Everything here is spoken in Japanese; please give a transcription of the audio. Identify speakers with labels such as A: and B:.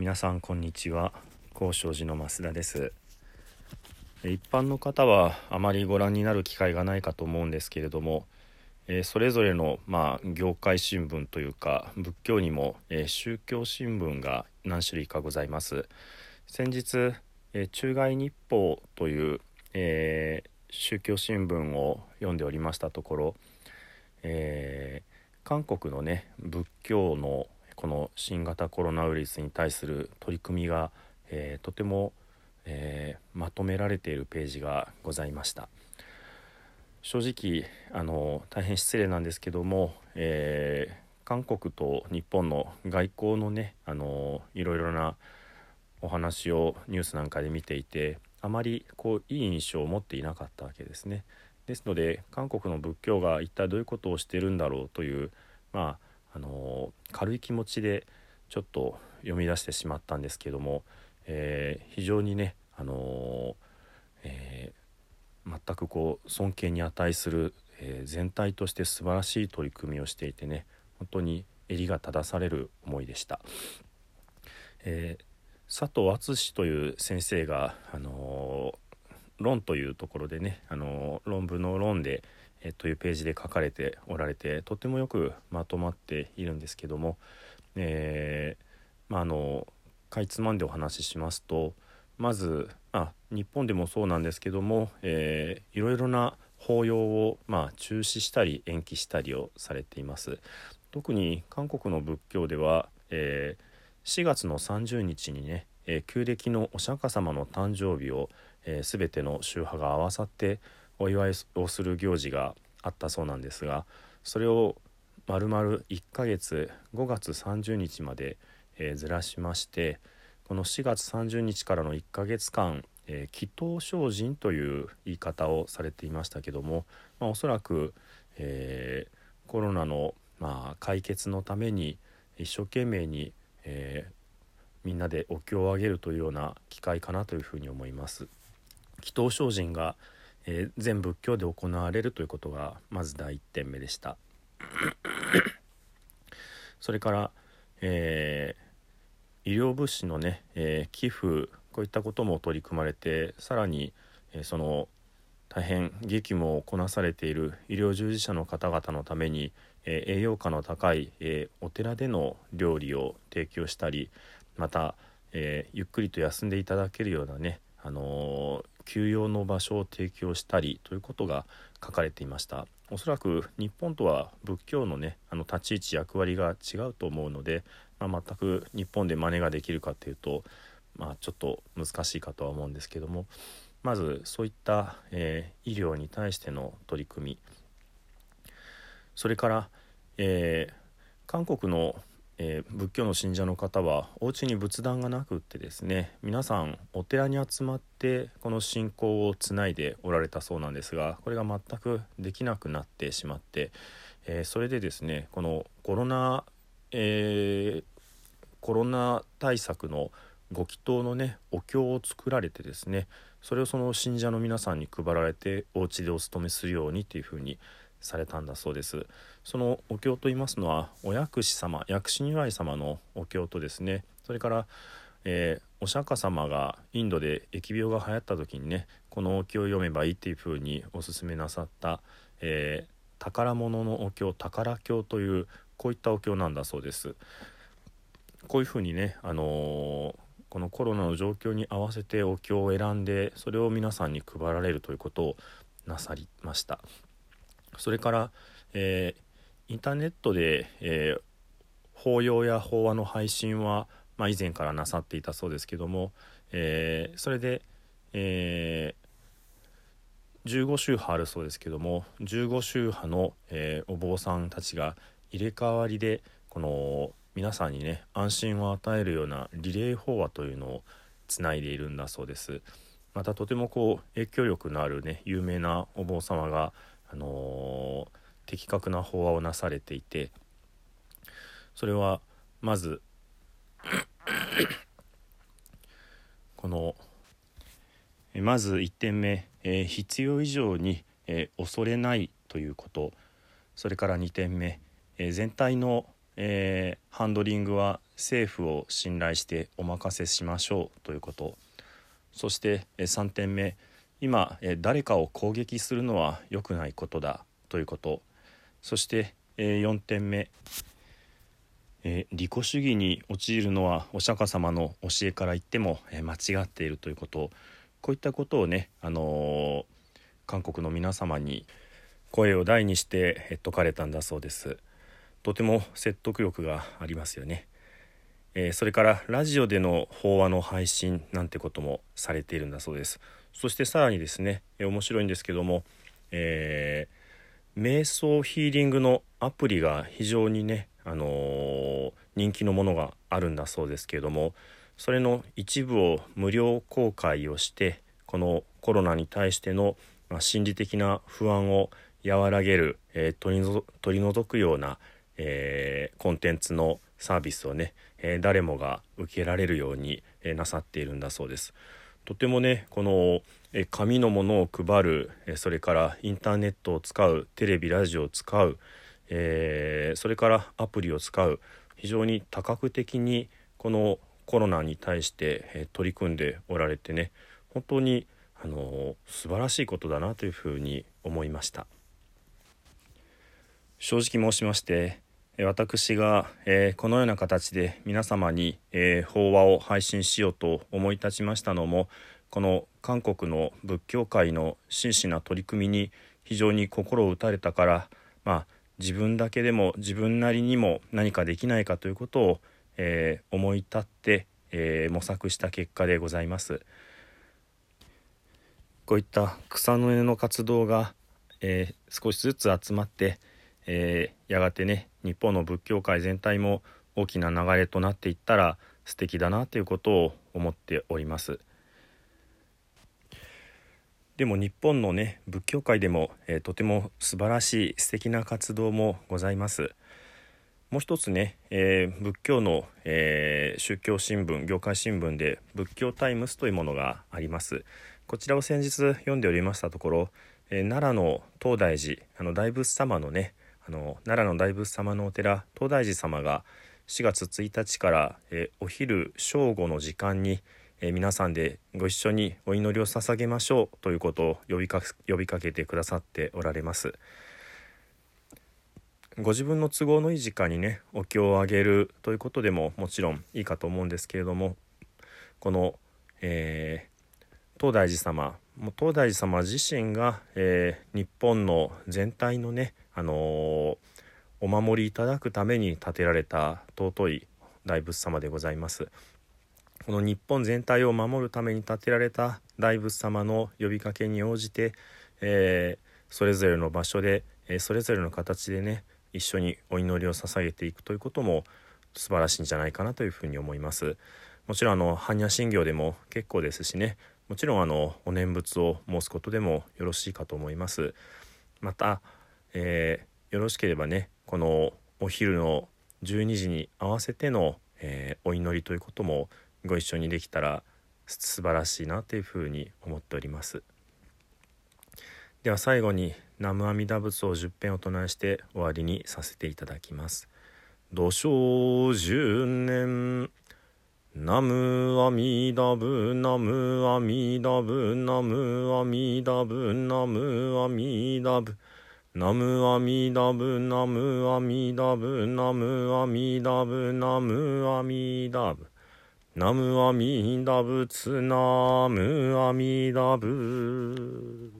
A: 皆さんこんにちは。高尚寺の増田です。一般の方はあまりご覧になる機会がないかと思うんですけれども、えーそれぞれの、まあ、業界新聞というか仏教にも、えー宗教新聞が何種類かございます。先日、えー中外日報という、えー宗教新聞を読んでおりましたところ、えー韓国のね仏教のこの新型コロナウイルスに対する取り組みが、えーとても、えーまとめられているページがございました正直あの大変失礼なんですけども、えー韓国と日本の外交のねあのいろいろなお話をニュースなんかで見ていてあまりこういい印象を持っていなかったわけですね。ですので韓国の仏教が一体どういうことをしているんだろうというまああの軽い気持ちでちょっと読み出してしまったんですけども、えー非常にねあのえー全くこう尊敬に値する、えー全体として素晴らしい取り組みをしていてね本当に襟が正される思いでした。えー佐藤敦という先生が、あの論というところでね、あの論文の論で、えーというページで書かれておられてとてもよくまとまっているんですけども、えーまああのかいつまんでお話ししますとまずあ日本でもそうなんですけども、えーいろいろな法要を、まあ、中止したり延期したりをされています。特に韓国の仏教では、えー4月の30日にね、えー旧暦のお釈迦様の誕生日を、えー全ての宗派が合わさってお祝いをする行事があったそうなんですがそれを丸々1ヶ月5月30日まで、えーずらしましてこの4月30日からの1ヶ月間、えー祈祷精進という言い方をされていましたけども、まあ、おそらく、えーコロナの、まあ、解決のために一生懸命に、えみんなでお経をあげるというような機会かなというふうに思います。祈祷精進が、えー全仏教で行われるということがまず第一点目でした。それから、えー医療物資のね、えー寄付こういったことも取り組まれてさらに、えその大変激務をこなされている医療従事者の方々のために、え栄養価の高い、えお寺での料理を提供したりまた、えゆっくりと休んでいただけるようなね、あのー休養の場所を提供したりということが書かれていました。おそらく日本とは仏教のねあの立ち位置役割が違うと思うので、まあ、全く日本で真似ができるかというと、まあ、ちょっと難しいかとは思うんですけども。まずそういった、えー医療に対しての取り組み。それから、えー韓国の、えー仏教の信者の方はお家に仏壇がなくってですね皆さんお寺に集まってこの信仰をつないでおられたそうなんですがこれが全くできなくなってしまって、えーそれでですねこのコロナ、えーコロナ対策のご祈祷のねお経を作られてですねそれをその信者の皆さんに配られてお家でお勤めするようにっていうふうにされたんだそうです。そのお経と言いますのはお薬師様薬師如来様のお経とですねそれから、えーお釈迦様がインドで疫病が流行った時にねこのお経を読めばいいっていうふうにお勧めなさった、えー宝物のお経宝経というこういったお経なんだそうです。こういうふうにね、あのーこのコロナの状況に合わせてお経を選んでそれを皆さんに配られるということをなさりました。それから、えーインターネットで、えー法要や法話の配信は、まあ、以前からなさっていたそうですけども、えーそれで、え15宗派あるそうですけども15宗派の、えお坊さんたちが入れ替わりでこの皆さんにね安心を与えるようなリレー法話というのをつないでいるんだそうです。またとてもこう影響力のあるね有名なお坊様が、あの的確な法話をなされていてそれはまず このまず1点目、えー必要以上に、えー恐れないということ。それから2点目、えー全体の、えハンドリングは政府を信頼してお任せしましょうということ。そしてえ3点目今え誰かを攻撃するのは良くないことだということ。そしてえ4点目。え利己主義に陥るのはお釈迦様の教えから言ってもえ間違っているということ。こういったことをね、あの韓国の皆様に声を大にして説かれたんだそうです。とても説得力がありますよね、えー、それからラジオでの法話の配信なんてこともされているんだそうです。そしてさらにですね、え、面白いんですけども、えー、瞑想ヒーリングのアプリが非常にね、あのー、人気のものがあるんだそうですけれどもそれの一部を無料公開をしてこのコロナに対しての、まあ、心理的な不安を和らげる、えー、取り取り除くような、え、コンテンツのサービスをね、え、誰もが受けられるように、えなさっているんだそうです。とてもねこの、紙のものを配る、それからインターネットを使うテレビラジオを使う、えそれからアプリを使う非常に多角的にこのコロナに対して、取り組んでおられてね本当にあの素晴らしいことだなというふうに思いました。正直申しまして私が、えー、このような形で皆様に、えー、法話を配信しようと思い立ちましたのもこの韓国の仏教界の真摯な取り組みに非常に心を打たれたからまあ自分だけでも自分なりにも何かできないかということを、えー、思い立って、え模索した結果でございます。こういった草の根の活動が、え少しずつ集まってえ、やがてね日本の仏教界全体も大きな流れとなっていったら素敵だなということを思っております。でも日本のね仏教界でも、えー、とても素晴らしい素敵な活動もございます。もう一つね、えー、仏教の、えー、宗教新聞業界新聞で仏教タイムスというものがあります。こちらを先日読んでおりましたところ、えー、奈良の東大寺あの大仏様のねあの奈良の大仏様のお寺東大寺様が4月1日から、えお昼正午の時間に、え皆さんでご一緒にお祈りを捧げましょうということを呼びか呼びかけてくださっておられます。ご自分の都合のいい時間にねお経をあげるということでももちろんいいかと思うんですけれどもこの、えー、東大寺様もう東大寺様自身が、えー、日本の全体のねあのー、お守りいただくために建てられた尊い大仏様でございます。この日本全体を守るために建てられた大仏様の呼びかけに応じて、えー、それぞれの場所で、え、それぞれの形でね一緒にお祈りを捧げていくということも素晴らしいんじゃないかなというふうに思います。もちろんあの般若心経でも結構ですしねもちろんあのお念仏を申すことでもよろしいかと思います。またえー、よろしければねこのお昼の12時に合わせての、えー、お祈りということもご一緒にできたら素晴らしいなというふうに思っております。では最後に南無阿弥陀仏を10編お唱えして終わりにさせていただきます。土生十年ナムアミダブナムアミダブナムアミダブナムアミダブナムアミダブナムアミダブナムアミダブナムアミダブ。ナムアミダブツナムアミダブ。